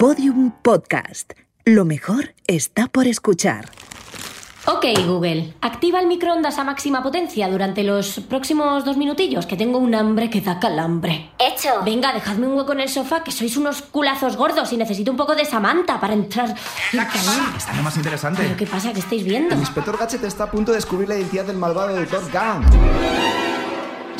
Podium Podcast. Lo mejor está por escuchar. Ok, Google, activa el microondas a máxima potencia durante los próximos dos minutillos, que tengo un hambre que da calambre. Hecho. Venga, dejadme un hueco en el sofá, que sois unos culazos gordos y necesito un poco de Samantha para entrar. Está lo más interesante. ¿Pero qué pasa? ¿Qué estáis viendo? El inspector Gadget está a punto de descubrir la identidad del malvado Dr. Gang.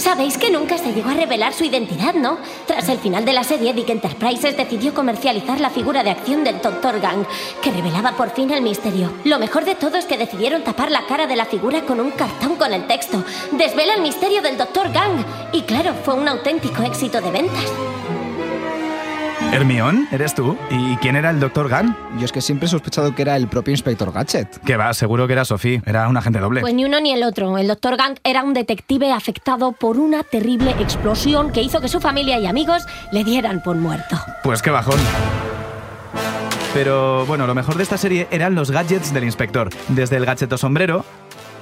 Sabéis que nunca se llegó a revelar su identidad, ¿no? Tras el final de la serie, Dick Enterprises decidió comercializar la figura de acción del Dr. Gang, que revelaba por fin el misterio. Lo mejor de todo es que decidieron tapar la cara de la figura con un cartón con el texto. Desvela el misterio del Dr. Gang. Y claro, fue un auténtico éxito de ventas. ¿Hermión? ¿Eres tú? ¿Y quién era el Dr. Gunn? Yo es que siempre he sospechado que era el propio inspector Gadget. Que va, seguro que era Sophie. Era un agente doble. Pues ni uno ni el otro. El Dr. Gang era un detective afectado por una terrible explosión que hizo que su familia y amigos le dieran por muerto. Pues qué bajón. Pero bueno, lo mejor de esta serie eran los gadgets del inspector. Desde el gacheto sombrero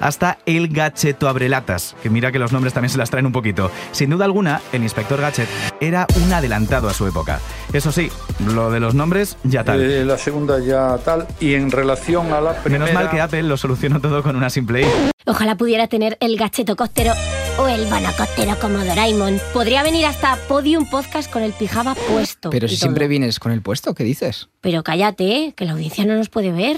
hasta el gacheto abrelatas, que mira que los nombres también se las traen un poquito. Sin duda alguna, el inspector Gadget era un adelantado a su época. Eso sí, lo de los nombres ya tal. Eh, la segunda ya tal. Y en relación a la primera... Menos mal que Apple lo solucionó todo con una simple I. Ojalá pudiera tener el gacheto costero o el banacostero como Doraemon. Podría venir hasta Podium Podcast con el pijama puesto. Pero si todo. siempre vienes con el puesto, ¿qué dices? Pero cállate, ¿eh? que la audiencia no nos puede ver.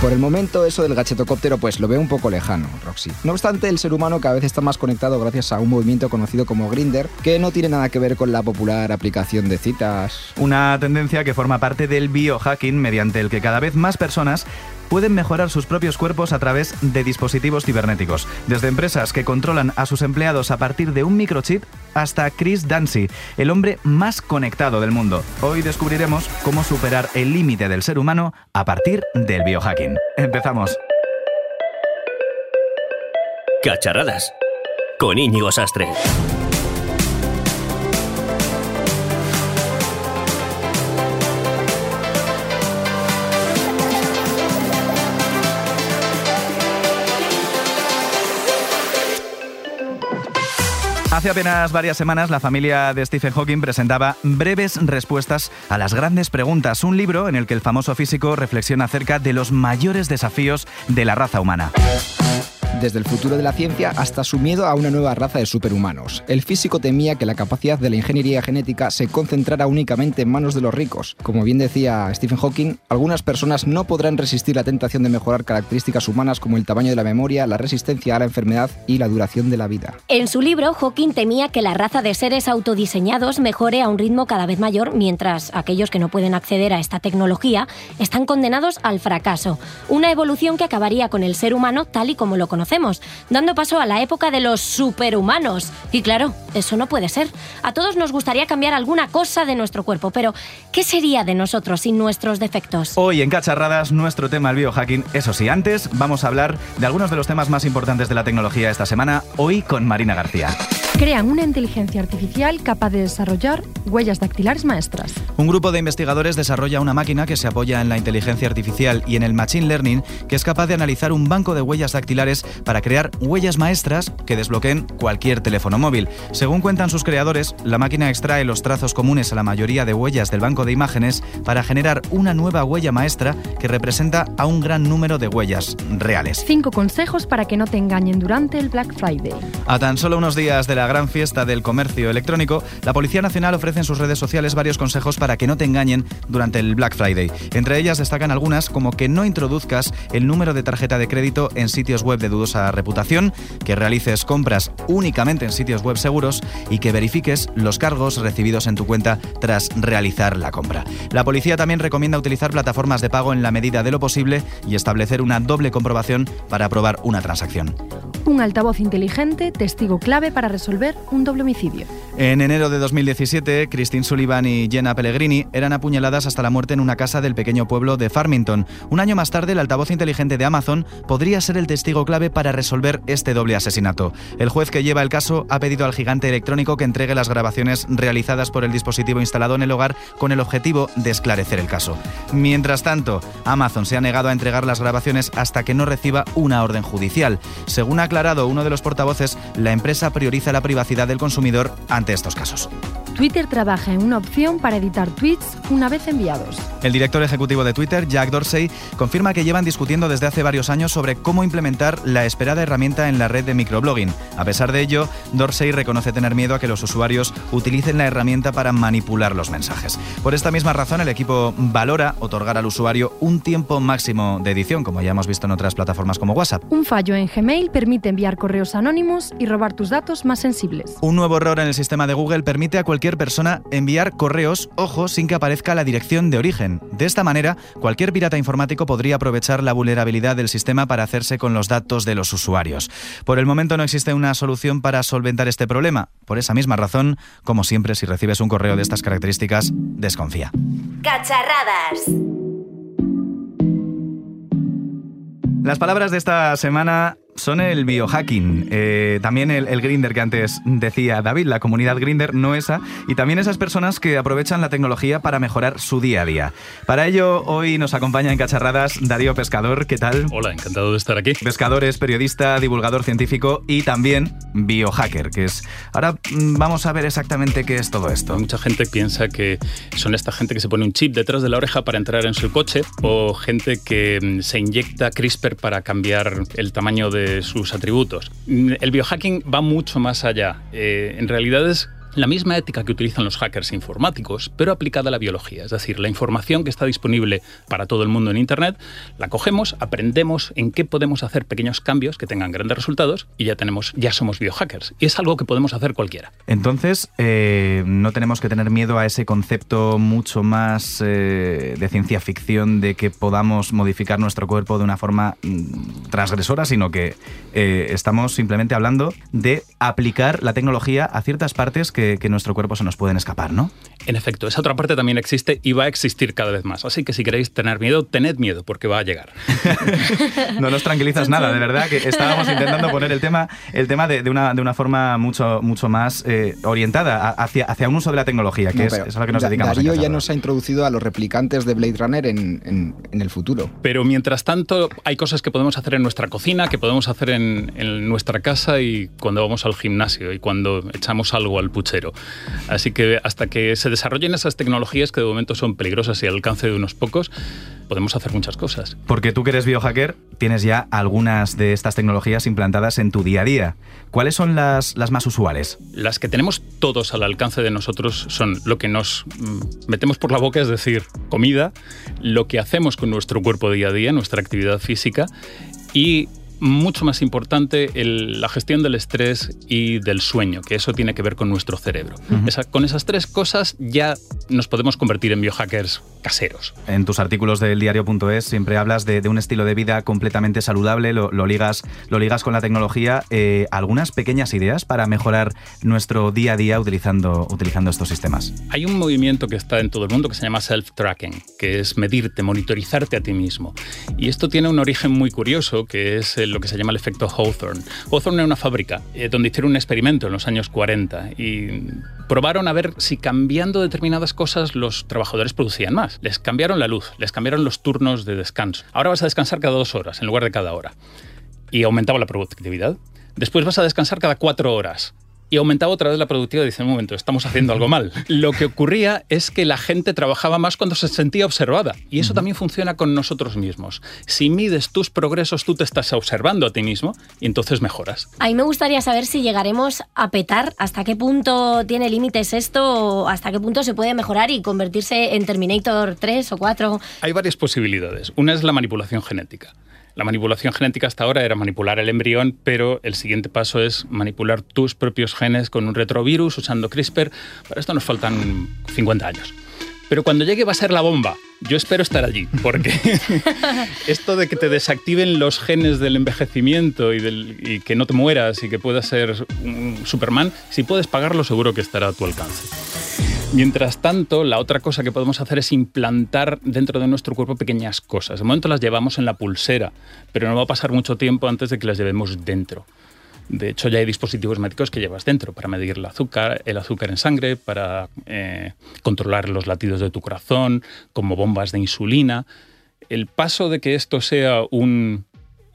Por el momento, eso del gachetocóptero, pues lo veo un poco lejano, Roxy. No obstante, el ser humano cada vez está más conectado gracias a un movimiento conocido como Grinder, que no tiene nada que ver con la popular aplicación de citas. Una tendencia que forma parte del biohacking mediante el que cada vez más personas pueden mejorar sus propios cuerpos a través de dispositivos cibernéticos, desde empresas que controlan a sus empleados a partir de un microchip hasta Chris Dancy, el hombre más conectado del mundo. Hoy descubriremos cómo superar el límite del ser humano a partir del biohacking. Empezamos. Cacharradas. Con Íñigo Sastre. Hace apenas varias semanas la familia de Stephen Hawking presentaba Breves Respuestas a las Grandes Preguntas, un libro en el que el famoso físico reflexiona acerca de los mayores desafíos de la raza humana. Desde el futuro de la ciencia hasta su miedo a una nueva raza de superhumanos. El físico temía que la capacidad de la ingeniería genética se concentrara únicamente en manos de los ricos. Como bien decía Stephen Hawking, algunas personas no podrán resistir la tentación de mejorar características humanas como el tamaño de la memoria, la resistencia a la enfermedad y la duración de la vida. En su libro, Hawking temía que la raza de seres autodiseñados mejore a un ritmo cada vez mayor, mientras aquellos que no pueden acceder a esta tecnología están condenados al fracaso. Una evolución que acabaría con el ser humano tal y como lo conocemos, dando paso a la época de los superhumanos. Y claro, eso no puede ser. A todos nos gustaría cambiar alguna cosa de nuestro cuerpo, pero ¿qué sería de nosotros sin nuestros defectos? Hoy en Cacharradas, nuestro tema el biohacking. Eso sí, antes vamos a hablar de algunos de los temas más importantes de la tecnología esta semana, hoy con Marina García. Crean una inteligencia artificial capaz de desarrollar huellas dactilares maestras. Un grupo de investigadores desarrolla una máquina que se apoya en la inteligencia artificial y en el machine learning, que es capaz de analizar un banco de huellas dactilares para crear huellas maestras que desbloqueen cualquier teléfono móvil. Según cuentan sus creadores, la máquina extrae los trazos comunes a la mayoría de huellas del banco de imágenes para generar una nueva huella maestra que representa a un gran número de huellas reales. Cinco consejos para que no te engañen durante el Black Friday. A tan solo unos días de la gran fiesta del comercio electrónico, la Policía Nacional ofrece en sus redes sociales varios consejos para que no te engañen durante el Black Friday. Entre ellas destacan algunas como que no introduzcas el número de tarjeta de crédito en sitios web de dudosa reputación, que realices compras únicamente en sitios web seguros y que verifiques los cargos recibidos en tu cuenta tras realizar la compra. La policía también recomienda utilizar plataformas de pago en la medida de lo posible y establecer una doble comprobación para aprobar una transacción. Un altavoz inteligente, testigo clave para resolver un doble homicidio. En enero de 2017, Christine Sullivan y Jenna Pellegrini eran apuñaladas hasta la muerte en una casa del pequeño pueblo de Farmington. Un año más tarde, el altavoz inteligente de Amazon podría ser el testigo clave para resolver este doble asesinato. El juez que lleva el caso ha pedido al gigante electrónico que entregue las grabaciones realizadas por el dispositivo instalado en el hogar con el objetivo de esclarecer el caso. Mientras tanto, Amazon se ha negado a entregar las grabaciones hasta que no reciba una orden judicial. Según ha aclarado uno de los portavoces, la empresa prioriza la privacidad del consumidor ante estos casos. Twitter trabaja en una opción para editar tweets una vez enviados. El director ejecutivo de Twitter, Jack Dorsey, confirma que llevan discutiendo desde hace varios años sobre cómo implementar la esperada herramienta en la red de microblogging. A pesar de ello, Dorsey reconoce tener miedo a que los usuarios utilicen la herramienta para manipular los mensajes. Por esta misma razón, el equipo valora otorgar al usuario un tiempo máximo de edición, como ya hemos visto en otras plataformas como WhatsApp. Un fallo en Gmail permite enviar correos anónimos y robar tus datos más sensibles. Un nuevo error en el sistema de Google permite a cualquier persona enviar correos, ojo, sin que aparezca la dirección de origen. De esta manera, cualquier pirata informático podría aprovechar la vulnerabilidad del sistema para hacerse con los datos de los usuarios. Por el momento no existe una solución para solventar este problema. Por esa misma razón, como siempre, si recibes un correo de estas características, desconfía. Cacharradas. Las palabras de esta semana son el biohacking. Eh, también el, el Grinder que antes decía David, la comunidad Grinder, no esa. Y también esas personas que aprovechan la tecnología para mejorar su día a día. Para ello, hoy nos acompaña en Cacharradas Darío Pescador. ¿Qué tal? Hola, encantado de estar aquí. Pescador es periodista, divulgador científico y también biohacker, que es... Ahora mm, vamos a ver exactamente qué es todo esto. Mucha gente piensa que son esta gente que se pone un chip detrás de la oreja para entrar en su coche o gente que mm, se inyecta CRISPR para cambiar el tamaño de sus atributos. El biohacking va mucho más allá. Eh, en realidad es la misma ética que utilizan los hackers informáticos, pero aplicada a la biología. Es decir, la información que está disponible para todo el mundo en Internet, la cogemos, aprendemos en qué podemos hacer pequeños cambios que tengan grandes resultados y ya, tenemos, ya somos biohackers. Y es algo que podemos hacer cualquiera. Entonces, eh, no tenemos que tener miedo a ese concepto mucho más eh, de ciencia ficción de que podamos modificar nuestro cuerpo de una forma mm, transgresora, sino que eh, estamos simplemente hablando de aplicar la tecnología a ciertas partes que que, nuestro cuerpo se nos pueden escapar, ¿no? En efecto, esa otra parte también existe y va a existir cada vez más. Así que si queréis tener miedo, tened miedo, porque va a llegar. no nos tranquilizas nada, de verdad, que estábamos intentando poner el tema, el tema de, una, de una forma mucho, mucho más eh, orientada hacia, hacia un uso de la tecnología, que es, es, a lo que nos dedicamos. Darío ya nos ha introducido a los replicantes de Blade Runner en, en, en, el futuro. Pero mientras tanto, hay cosas que podemos hacer en nuestra cocina, que podemos hacer en, en nuestra casa y cuando vamos al gimnasio y cuando echamos algo al puchero. Así que hasta que se desarrollen esas tecnologías que de momento son peligrosas y al alcance de unos pocos, podemos hacer muchas cosas. Porque tú que eres biohacker, tienes ya algunas de estas tecnologías implantadas en tu día a día. ¿Cuáles son las, las más usuales? Las que tenemos todos al alcance de nosotros son lo que nos mm, metemos por la boca, es decir, comida, lo que hacemos con nuestro cuerpo día a día, nuestra actividad física y mucho más importante la gestión del estrés y del sueño, que eso tiene que ver con nuestro cerebro. con esas tres cosas ya nos podemos convertir en biohackers caseros. En tus artículos del diario.es siempre hablas de, un estilo de vida completamente saludable, lo, ligas, lo ligas con la tecnología. Eh, ¿Algunas pequeñas ideas para mejorar nuestro día a día utilizando, utilizando estos sistemas? Hay un movimiento que está en todo el mundo que se llama self-tracking, que es medirte, monitorizarte a ti mismo. Y esto tiene un origen muy curioso, que es lo que se llama el efecto Hawthorne. Hawthorne era una fábrica eh, donde hicieron un experimento en los años 40 y probaron a ver si cambiando determinadas cosas los trabajadores producían más. Les cambiaron la luz, les cambiaron los turnos de descanso. Ahora vas a descansar cada dos horas en lugar de cada hora. Y aumentaba la productividad. Después vas a descansar cada cuatro horas y aumentaba otra vez la productividad. Dice, un momento, estamos haciendo algo mal. Lo que ocurría es que la gente trabajaba más cuando se sentía observada. Y eso también funciona con nosotros mismos. Si mides tus progresos, tú te estás observando a ti mismo y entonces mejoras. A mí me gustaría saber si llegaremos a petar, hasta qué punto tiene límites esto, hasta qué punto se puede mejorar y convertirse en Terminator 3 o 4. Hay varias posibilidades. Una es la manipulación genética. La manipulación genética hasta ahora era manipular el embrión, pero el siguiente paso es manipular tus propios genes con un retrovirus usando CRISPR. Para esto nos faltan 50 años. Pero cuando llegue va a ser la bomba. Yo espero estar allí, porque esto de que te desactiven los genes del envejecimiento y, y, que no te mueras y que puedas ser un Superman, si puedes pagarlo seguro que estará a tu alcance. Mientras tanto, la otra cosa que podemos hacer es implantar dentro de nuestro cuerpo pequeñas cosas. De momento las llevamos en la pulsera, pero no va a pasar mucho tiempo antes de que las llevemos dentro. De hecho, ya hay dispositivos médicos que llevas dentro para medir el azúcar, el azúcar en sangre, para eh, controlar los latidos de tu corazón, como bombas de insulina. El paso de que esto sea un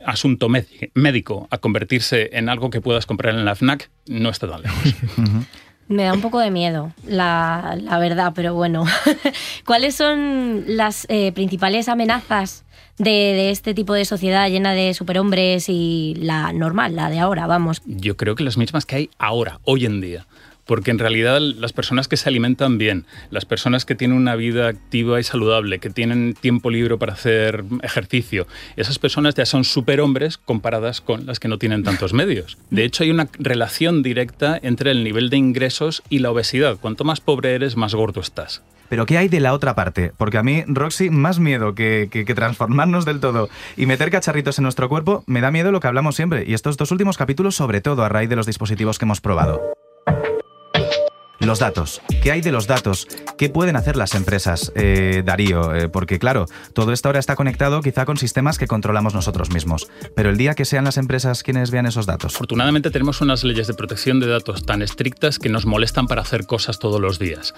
asunto médico a convertirse en algo que puedas comprar en la FNAC no está tan lejos. Me da un poco de miedo, la, la verdad, pero bueno. ¿Cuáles son las eh, principales amenazas de, de este tipo de sociedad llena de superhombres y la normal, la de ahora, vamos? Yo creo que las mismas que hay ahora, hoy en día. Porque en realidad las personas que se alimentan bien, las personas que tienen una vida activa y saludable, que tienen tiempo libre para hacer ejercicio, esas personas ya son superhombres comparadas con las que no tienen tantos medios. De hecho, hay una relación directa entre el nivel de ingresos y la obesidad. Cuanto más pobre eres, más gordo estás. Pero ¿qué hay de la otra parte? Porque a mí, Roxy, más miedo que, que, transformarnos del todo y meter cacharritos en nuestro cuerpo, me da miedo lo que hablamos siempre. Y estos dos últimos capítulos, sobre todo a raíz de los dispositivos que hemos probado. Los datos. ¿Qué hay de los datos? ¿Qué pueden hacer las empresas, eh, Darío? Eh, porque claro, todo esto ahora está conectado quizá con sistemas que controlamos nosotros mismos. Pero el día que sean las empresas quienes vean esos datos. Afortunadamente tenemos unas leyes de protección de datos tan estrictas que nos molestan para hacer cosas todos los días.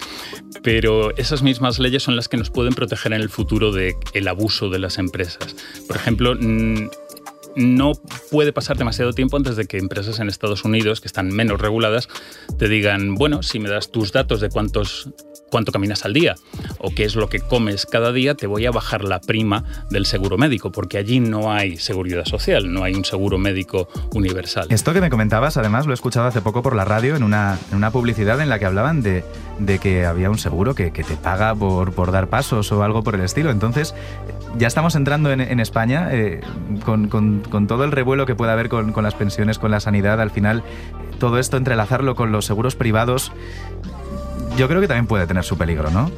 Pero esas mismas leyes son las que nos pueden proteger en el futuro del el abuso de las empresas. Por ejemplo, no puede pasar demasiado tiempo antes de que empresas en Estados Unidos, que están menos reguladas, te digan, bueno, si me das tus datos de cuántos cuánto caminas al día o qué es lo que comes cada día, te voy a bajar la prima del seguro médico, porque allí no hay seguridad social, no hay un seguro médico universal. Esto que me comentabas, además, lo he escuchado hace poco por la radio en una, en una publicidad en la que hablaban de, de que había un seguro que, que te paga por, por, dar pasos o algo por el estilo. Entonces, ya estamos entrando en, España eh, con, con, con, todo el revuelo que puede haber con, con las pensiones, con la sanidad. Al final, todo esto entrelazarlo con los seguros privados yo creo que también puede tener su peligro, ¿no?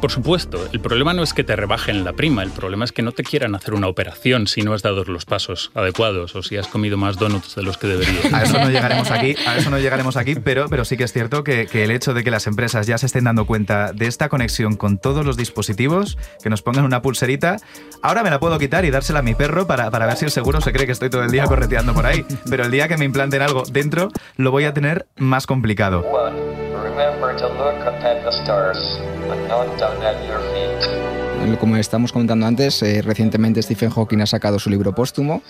Por supuesto, el problema no es que te rebajen la prima, el problema es que no te quieran hacer una operación si no has dado los pasos adecuados o si has comido más donuts de los que deberías. A eso no llegaremos aquí, a eso no llegaremos aquí, pero, pero sí que es cierto que, que, el hecho de que las empresas ya se estén dando cuenta de esta conexión con todos los dispositivos, que nos pongan una pulserita, ahora me la puedo quitar y dársela a mi perro para, para ver si el seguro se cree que estoy todo el día correteando por ahí, pero el día que me implanten algo dentro, lo voy a tener más complicado. Como estamos comentando antes, eh, recientemente Stephen Hawking ha sacado su libro póstumo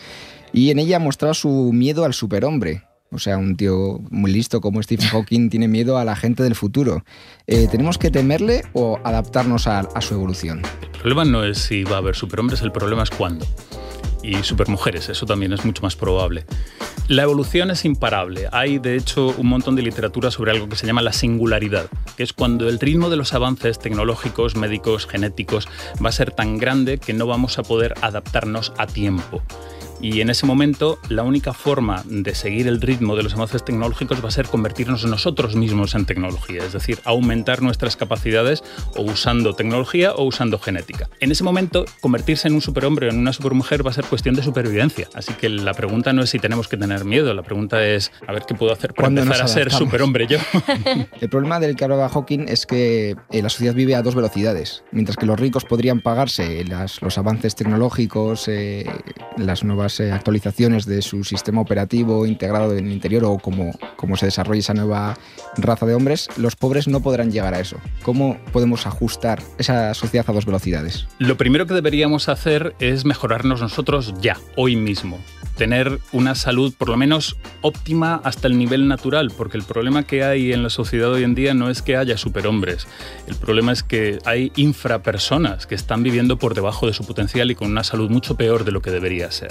y en ella ha mostrado su miedo al superhombre. O sea, un tío muy listo como Stephen Hawking tiene miedo a la gente del futuro. Eh, ¿Tenemos que temerle o adaptarnos a, a su evolución? El problema no es si va a haber superhombres, el problema es cuándo y supermujeres, eso también es mucho más probable. La evolución es imparable. Hay, de hecho, un montón de literatura sobre algo que se llama la singularidad, que es cuando el ritmo de los avances tecnológicos, médicos, genéticos va a ser tan grande que no vamos a poder adaptarnos a tiempo. Y en ese momento la única forma de seguir el ritmo de los avances tecnológicos va a ser convertirnos nosotros mismos en tecnología, es decir, aumentar nuestras capacidades o usando tecnología o usando genética. En ese momento, convertirse en un superhombre o en una supermujer va a ser cuestión de supervivencia. Así que la pregunta no es si tenemos que tener miedo, la pregunta es a ver qué puedo hacer para empezar a ser superhombre yo. el problema del que hablaba Hawking es que eh, la sociedad vive a dos velocidades. Mientras que los ricos podrían pagarse las, los avances tecnológicos, eh, las nuevas eh, actualizaciones de su sistema operativo integrado en el interior o cómo, cómo se desarrolla esa nueva raza de hombres, los pobres no podrán llegar a eso. ¿Cómo podemos ajustar esa sociedad a dos velocidades? Lo primero que deberíamos hacer es mejorarnos nosotros ya, hoy mismo. Tener una salud por lo menos óptima hasta el nivel natural, porque el problema que hay en la sociedad hoy en día no es que haya superhombres, el problema es que hay infrapersonas que están viviendo por debajo de su potencial y con una salud mucho peor de lo que debería ser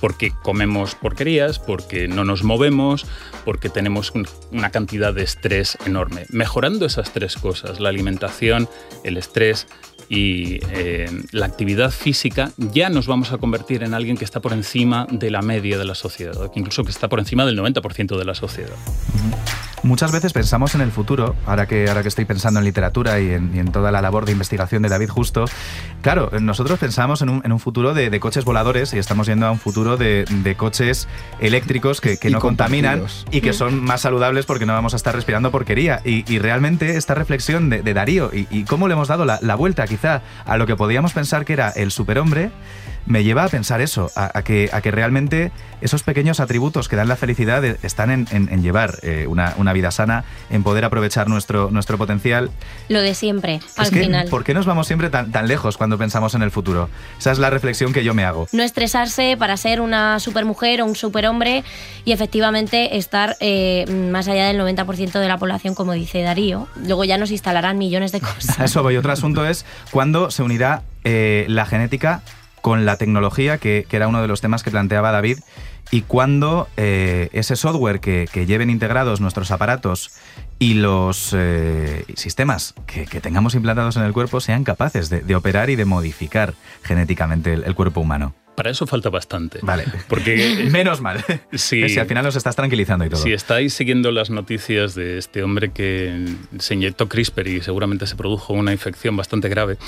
porque comemos porquerías, porque no nos movemos, porque tenemos una cantidad de estrés enorme. Mejorando esas tres cosas, la alimentación, el estrés y eh, la actividad física, ya nos vamos a convertir en alguien que está por encima de la media de la sociedad, incluso que está por encima del 90% de la sociedad. Muchas veces pensamos en el futuro, ahora que, ahora que estoy pensando en literatura y en, y en toda la labor de investigación de David Justo, claro, nosotros pensamos en un, en un futuro de, de, coches voladores y estamos yendo a un futuro de, de coches eléctricos que, que no contaminan y que son más saludables porque no vamos a estar respirando porquería. Y, y realmente esta reflexión de, de Darío y, y, cómo le hemos dado la, la vuelta quizá a lo que podíamos pensar que era el superhombre, me lleva a pensar eso, a, a, que, a que realmente esos pequeños atributos que dan la felicidad están en, en, en llevar eh, una, vida sana, en poder aprovechar nuestro, nuestro potencial. Lo de siempre, al es que, final. ¿Por qué nos vamos siempre tan, tan lejos cuando pensamos en el futuro? Esa es la reflexión que yo me hago. No estresarse para ser una supermujer o un superhombre y efectivamente estar eh, más allá del 90% de la población, como dice Darío. Luego ya nos instalarán millones de cosas. Eso voy. Otro asunto es cuándo se unirá eh, la genética con la tecnología, que, que era uno de los temas que planteaba David, y cuándo eh, ese software que, que lleven integrados nuestros aparatos y los eh, sistemas que, que tengamos implantados en el cuerpo sean capaces de, operar y de modificar genéticamente el cuerpo humano. Para eso falta bastante. Vale. Porque Menos mal. Si al final nos estás tranquilizando y todo. Si estáis siguiendo las noticias de este hombre que se inyectó CRISPR y seguramente se produjo una infección bastante grave,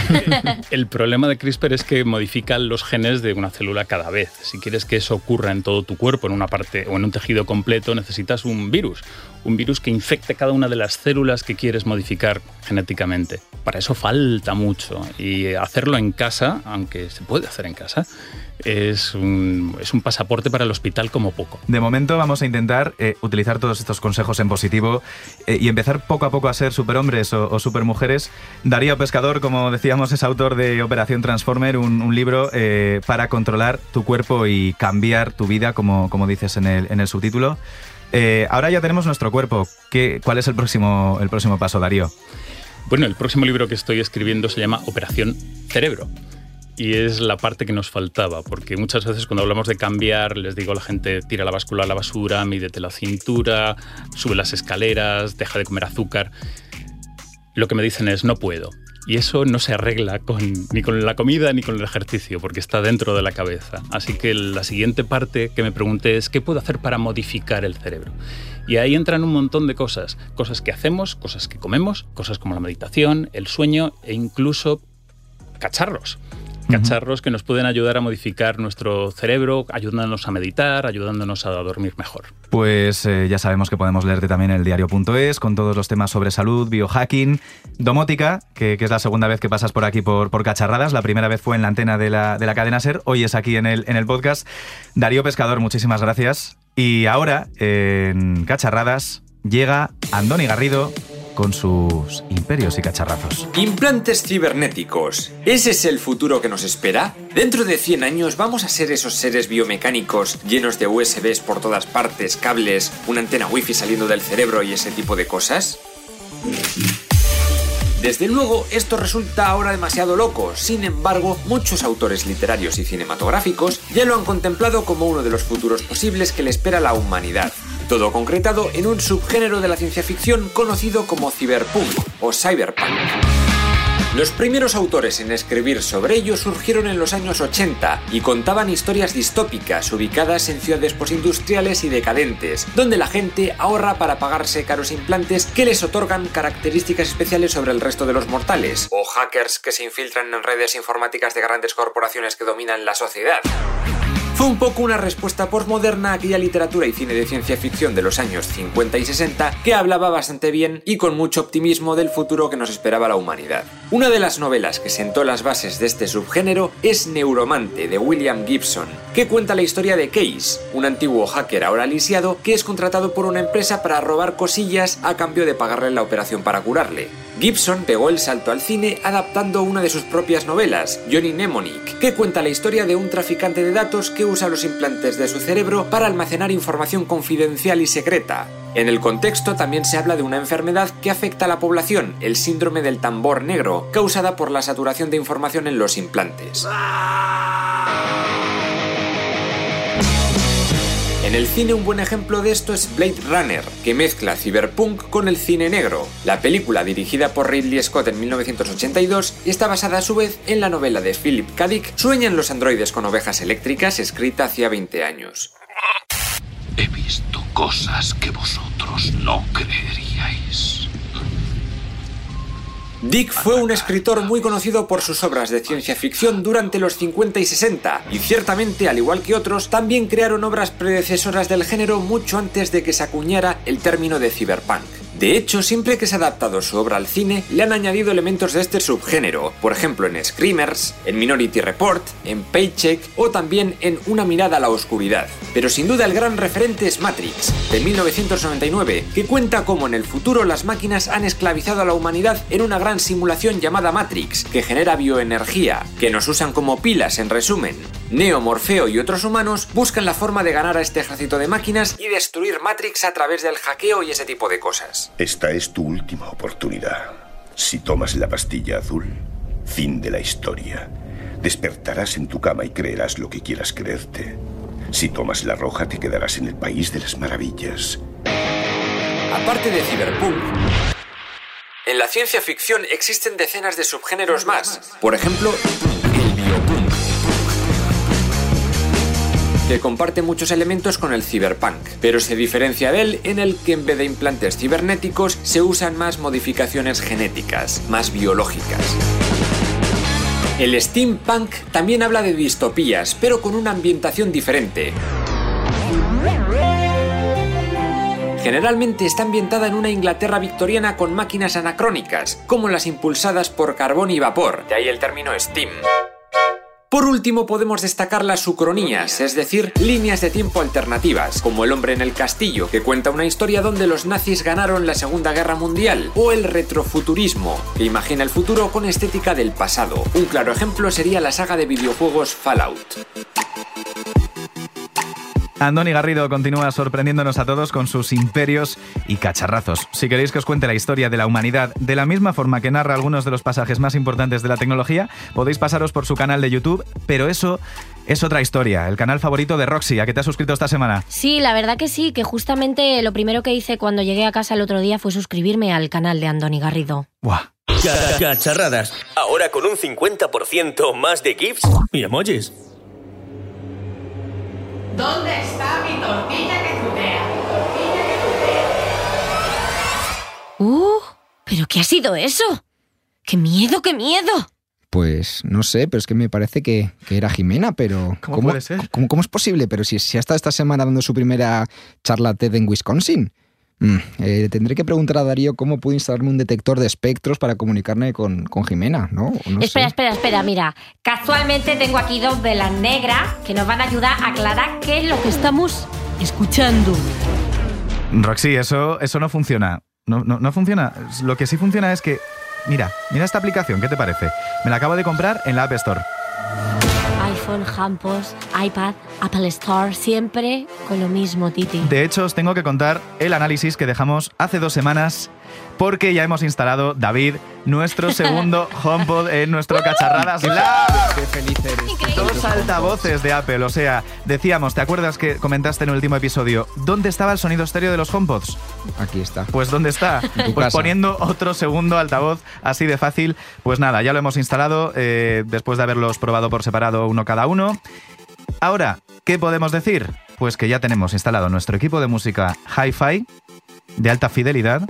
el problema de CRISPR es que modifica los genes de una célula cada vez. Si quieres que eso ocurra en todo tu cuerpo, en una parte o en un tejido completo, necesitas un virus. Un virus que infecte cada una de las células que quieres modificar genéticamente. Para eso falta mucho. Y hacerlo en casa, aunque se puede hacer en casa, es un, pasaporte para el hospital como poco. De momento vamos a intentar eh, utilizar todos estos consejos en positivo eh, y empezar poco a poco a ser superhombres o, supermujeres. Darío Pescador, como decíamos, es autor de Operación Transformer, un, libro eh, para controlar tu cuerpo y cambiar tu vida, como, dices en el, subtítulo. Ahora ya tenemos nuestro cuerpo. ¿Qué, ¿Cuál es el próximo, el próximo paso, Darío? Bueno, el próximo libro que estoy escribiendo se llama Operación Cerebro. Y es la parte que nos faltaba, porque muchas veces cuando hablamos de cambiar, les digo a la gente, tira la báscula a la basura, mídete la cintura, sube las escaleras, deja de comer azúcar. Lo que me dicen es, no puedo. Y eso no se arregla con, ni con la comida ni con el ejercicio, porque está dentro de la cabeza. Así que la siguiente parte que me pregunté es, ¿qué puedo hacer para modificar el cerebro? Y ahí entran un montón de cosas, cosas que hacemos, cosas que comemos, cosas como la meditación, el sueño e incluso cacharros. Cacharros que nos pueden ayudar a modificar nuestro cerebro, ayudándonos a meditar, ayudándonos a dormir mejor. Pues eh, ya sabemos que podemos leerte también el diario.es con todos los temas sobre salud, biohacking, domótica, que, que, es la segunda vez que pasas por aquí por, por Cacharradas. La primera vez fue en la antena de la, de la cadena Ser, hoy es aquí en el, en el podcast. Darío Pescador, muchísimas gracias. Y ahora, en Cacharradas, llega Andoni Garrido con sus imperios y cacharrazos. Implantes cibernéticos. ¿Ese es el futuro que nos espera? Dentro de 100 años vamos a ser esos seres biomecánicos llenos de USBs por todas partes, cables, una antena wifi saliendo del cerebro y ese tipo de cosas. Desde luego, esto resulta ahora demasiado loco, sin embargo, muchos autores literarios y cinematográficos ya lo han contemplado como uno de los futuros posibles que le espera a la humanidad. Todo concretado en un subgénero de la ciencia ficción conocido como cyberpunk o cyberpunk. Los primeros autores en escribir sobre ello surgieron en los años 80 y contaban historias distópicas ubicadas en ciudades postindustriales y decadentes, donde la gente ahorra para pagarse caros implantes que les otorgan características especiales sobre el resto de los mortales, o hackers que se infiltran en redes informáticas de grandes corporaciones que dominan la sociedad. Fue un poco una respuesta postmoderna a aquella literatura y cine de ciencia ficción de los años 50 y 60 que hablaba bastante bien y con mucho optimismo del futuro que nos esperaba la humanidad. Una de las novelas que sentó las bases de este subgénero es Neuromante de William Gibson, que cuenta la historia de Case, un antiguo hacker ahora lisiado que es contratado por una empresa para robar cosillas a cambio de pagarle la operación para curarle. Gibson pegó el salto al cine adaptando una de sus propias novelas, Johnny Mnemonic, que cuenta la historia de un traficante de datos que usa los implantes de su cerebro para almacenar información confidencial y secreta. En el contexto también se habla de una enfermedad que afecta a la población, el síndrome del tambor negro, causada por la saturación de información en los implantes. En el cine un buen ejemplo de esto es Blade Runner, que mezcla cyberpunk con el cine negro. La película, dirigida por Ridley Scott en 1982, está basada a su vez en la novela de Philip K. Dick Sueñan los androides con ovejas eléctricas, escrita hacía 20 años. He visto cosas que vosotros no creeríais. Dick fue un escritor muy conocido por sus obras de ciencia ficción durante los 50 y 60, y ciertamente, al igual que otros, también crearon obras predecesoras del género mucho antes de que se acuñara el término de cyberpunk. De hecho, siempre que se ha adaptado su obra al cine, le han añadido elementos de este subgénero, por ejemplo en Screamers, en Minority Report, en Paycheck o también en Una mirada a la oscuridad. Pero sin duda el gran referente es Matrix, de 1999, que cuenta cómo en el futuro las máquinas han esclavizado a la humanidad en una gran simulación llamada Matrix, que genera bioenergía, que nos usan como pilas en resumen. Neo, Morfeo y otros humanos buscan la forma de ganar a este ejército de máquinas y destruir Matrix a través del hackeo y ese tipo de cosas. Esta es tu última oportunidad. Si tomas la pastilla azul, fin de la historia. Despertarás en tu cama y creerás lo que quieras creerte. Si tomas la roja, te quedarás en el país de las maravillas. Aparte de Cyberpunk, en la ciencia ficción existen decenas de subgéneros más. Por ejemplo, el biopunk, que comparte muchos elementos con el cyberpunk, pero se diferencia de él en el que en vez de implantes cibernéticos se usan más modificaciones genéticas, más biológicas. El steampunk también habla de distopías, pero con una ambientación diferente. Generalmente está ambientada en una Inglaterra victoriana con máquinas anacrónicas, como las impulsadas por carbón y vapor, de ahí el término steam. Por último podemos destacar las ucronías, es decir, líneas de tiempo alternativas, como El hombre en el castillo, que cuenta una historia donde los nazis ganaron la Segunda Guerra Mundial, o el retrofuturismo, que imagina el futuro con estética del pasado. Un claro ejemplo sería la saga de videojuegos Fallout. Andoni Garrido continúa sorprendiéndonos a todos con sus imperios y cacharrazos. Si queréis que os cuente la historia de la humanidad de la misma forma que narra algunos de los pasajes más importantes de la tecnología, podéis pasaros por su canal de YouTube, pero eso es otra historia, el canal favorito de Roxy, a que te has suscrito esta semana. Sí, la verdad que sí, que justamente lo primero que hice cuando llegué a casa el otro día fue suscribirme al canal de Andoni Garrido. Buah. Cacharradas. Ahora con un 50% más de GIFs y emojis. ¿Dónde está mi tortilla que tutea? Tortilla que ¡Uh! ¿Pero qué ha sido eso? ¡Qué miedo, qué miedo! Pues no sé, pero es que me parece que, que era Jimena, pero ¿Cómo puede ser? ¿cómo, cómo es posible? Pero si, si ha estado esta semana dando su primera charla TED en Wisconsin. Mm, eh, tendré que preguntar a Darío cómo pude instalarme un detector de espectros para comunicarme con, con Jimena, ¿no? No espera, sé. espera, espera, mira. Casualmente tengo aquí dos velas negras que nos van a ayudar a aclarar qué es lo que estamos escuchando. Roxy, eso, eso no funciona. No, no, no funciona. Lo que sí funciona es que. Mira, mira esta aplicación, ¿qué te parece? Me la acabo de comprar en la App Store. iPhone, HomePod, iPad, Apple Store, siempre con lo mismo, Titi. De hecho, os tengo que contar el análisis que dejamos hace dos semanas porque ya hemos instalado, David, nuestro segundo HomePod en nuestro Cacharradas Lab. Qué feliz eres. Dos altavoces de Apple, o sea, decíamos, ¿te acuerdas que comentaste en el último episodio dónde estaba el sonido estéreo de los HomePods? Aquí está. Pues ¿dónde está? Pues casa. poniendo otro segundo altavoz así de fácil. Pues nada, ya lo hemos instalado eh, después de haberlos probado por separado uno cada uno. Ahora, ¿qué podemos decir? Pues que ya tenemos instalado nuestro equipo de música Hi-Fi de alta fidelidad.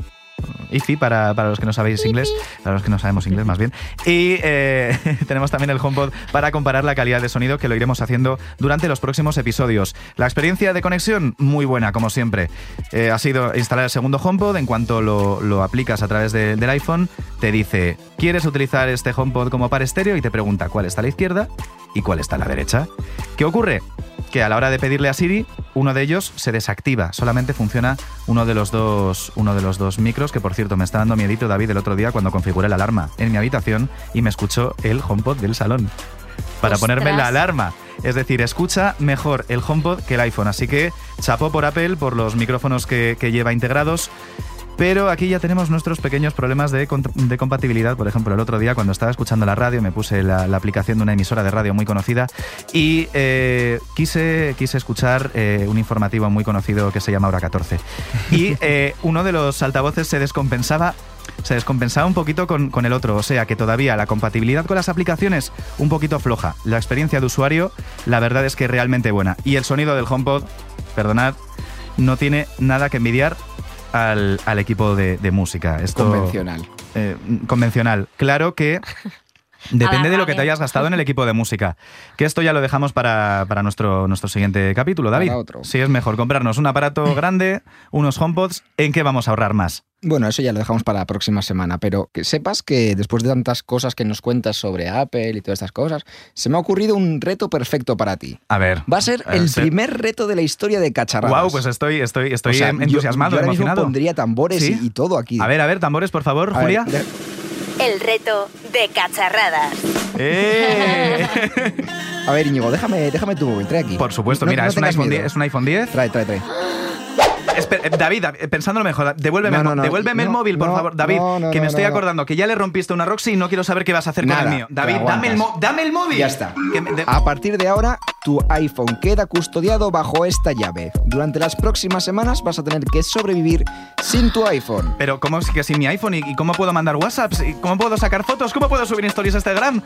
IFI para, para los que no sabéis inglés, para los que no sabemos inglés más bien. Y eh, tenemos también el HomePod para comparar la calidad de sonido que lo iremos haciendo durante los próximos episodios. La experiencia de conexión, muy buena, como siempre. Eh, ha sido instalar el segundo HomePod. En cuanto lo, lo aplicas a través de- del iPhone, te dice, ¿quieres utilizar este HomePod como par estéreo? Y te pregunta cuál está a la izquierda y cuál está a la derecha. ¿Qué ocurre? Que a la hora de pedirle a Siri, uno de ellos se desactiva. Solamente funciona uno de los dos, uno de los dos micros, que por cierto me está dando miedito David el otro día cuando configuré la alarma en mi habitación y me escuchó el HomePod del salón. Para Ostras. ponerme la alarma. Es decir, escucha mejor el HomePod que el iPhone. Así que chapó por Apple por los micrófonos que, que lleva integrados. Pero aquí ya tenemos nuestros pequeños problemas de, de compatibilidad. Por ejemplo, el otro día cuando estaba escuchando la radio me puse la, la aplicación de una emisora de radio muy conocida y eh, quise, quise escuchar eh, un informativo muy conocido que se llama Hora 14. Y eh, uno de los altavoces se descompensaba se descompensaba un poquito con, con el otro, o sea que todavía la compatibilidad con las aplicaciones un poquito floja. La experiencia de usuario, la verdad es que realmente buena. Y el sonido del HomePod, perdonad, no tiene nada que envidiar al, al equipo de, de música. Esto, Convencional. eh, convencional. Claro que Depende de lo que te hayas gastado en el equipo de música. Que esto ya lo dejamos para, para nuestro, nuestro siguiente capítulo, David. Para otro. Si es mejor comprarnos un aparato grande, unos HomePods, ¿en qué vamos a ahorrar más? Bueno, eso ya lo dejamos para la próxima semana, pero que sepas que después de tantas cosas que nos cuentas sobre Apple y todas estas cosas, se me ha ocurrido un reto perfecto para ti. A ver. Va a ser a el ser- primer reto de la historia de cacharradas. Wow, pues estoy, estoy, estoy O sea, yo- entusiasmado, yo ahora mismo pondría tambores ¿Sí? y, y todo aquí. A ver, a ver, tambores, por favor, A ver, Julia. de- El reto de cacharradas. ¡Eh! A ver, Íñigo, déjame, déjame tu móvil, trae aquí. Por supuesto, No- mira, no es, un tengas iPhone miedo. 10, es un iPhone 10. Trae, trae, trae. Espera, eh, David, David, pensándolo mejor, devuélveme, No, el no, mo- no, devuélveme el no, móvil, por favor. David, no, no, que me no, estoy no, no. acordando que ya le rompiste una Roxy y no quiero saber qué vas a hacer Nada, con el mío. David, dame el, dame móvil. Ya está. Que me- de- A partir de ahora, tu iPhone queda custodiado bajo esta llave. Durante las próximas semanas vas a tener que sobrevivir sin tu iPhone. Pero ¿cómo es que sin mi iPhone? ¿Y y cómo puedo mandar WhatsApps? ¿Y cómo puedo sacar fotos? ¿Cómo puedo subir stories a Instagram?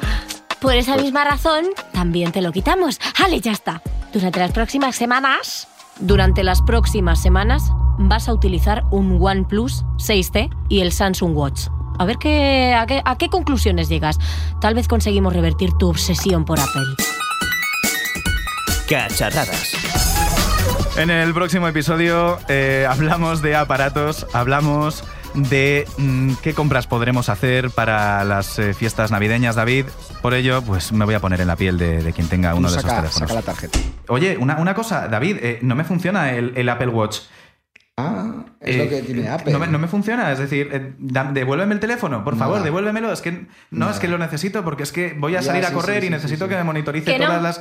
Por esa misma razón, también te lo quitamos. ¡Ale, ya está! Durante las próximas semanas, durante las próximas semanas, vas a utilizar un OnePlus 6T y el Samsung Watch. A ver qué, a, qué, a qué conclusiones llegas. Tal vez conseguimos revertir tu obsesión por Apple. Cacharradas. En el próximo episodio eh, hablamos de aparatos, hablamos de mm, qué compras podremos hacer para las eh, fiestas navideñas, David. Por ello, pues me voy a poner en la piel de, de quien tenga uno de esos teléfonos. saca la tarjeta. Oye, una, una cosa, David, eh, no me funciona el, el Apple Watch. Ah, es Eh, lo que tiene Apple. No me, no me funciona, es decir, eh, da- devuélveme el teléfono, por favor, Nada. devuélvemelo. Es que no, Nada. es que lo necesito porque es que voy a Ya, salir a correr sí, y sí, necesito sí, que me monitorice Que no. todas las.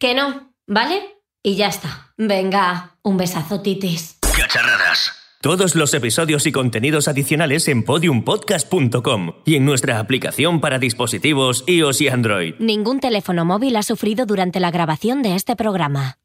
Que no, ¿vale? Y ya está. Venga, un besazo, titis. Cacharradas. Todos los episodios y contenidos adicionales en podiumpodcast.com y en nuestra aplicación para dispositivos iOS y Android. Ningún teléfono móvil ha sufrido durante la grabación de este programa.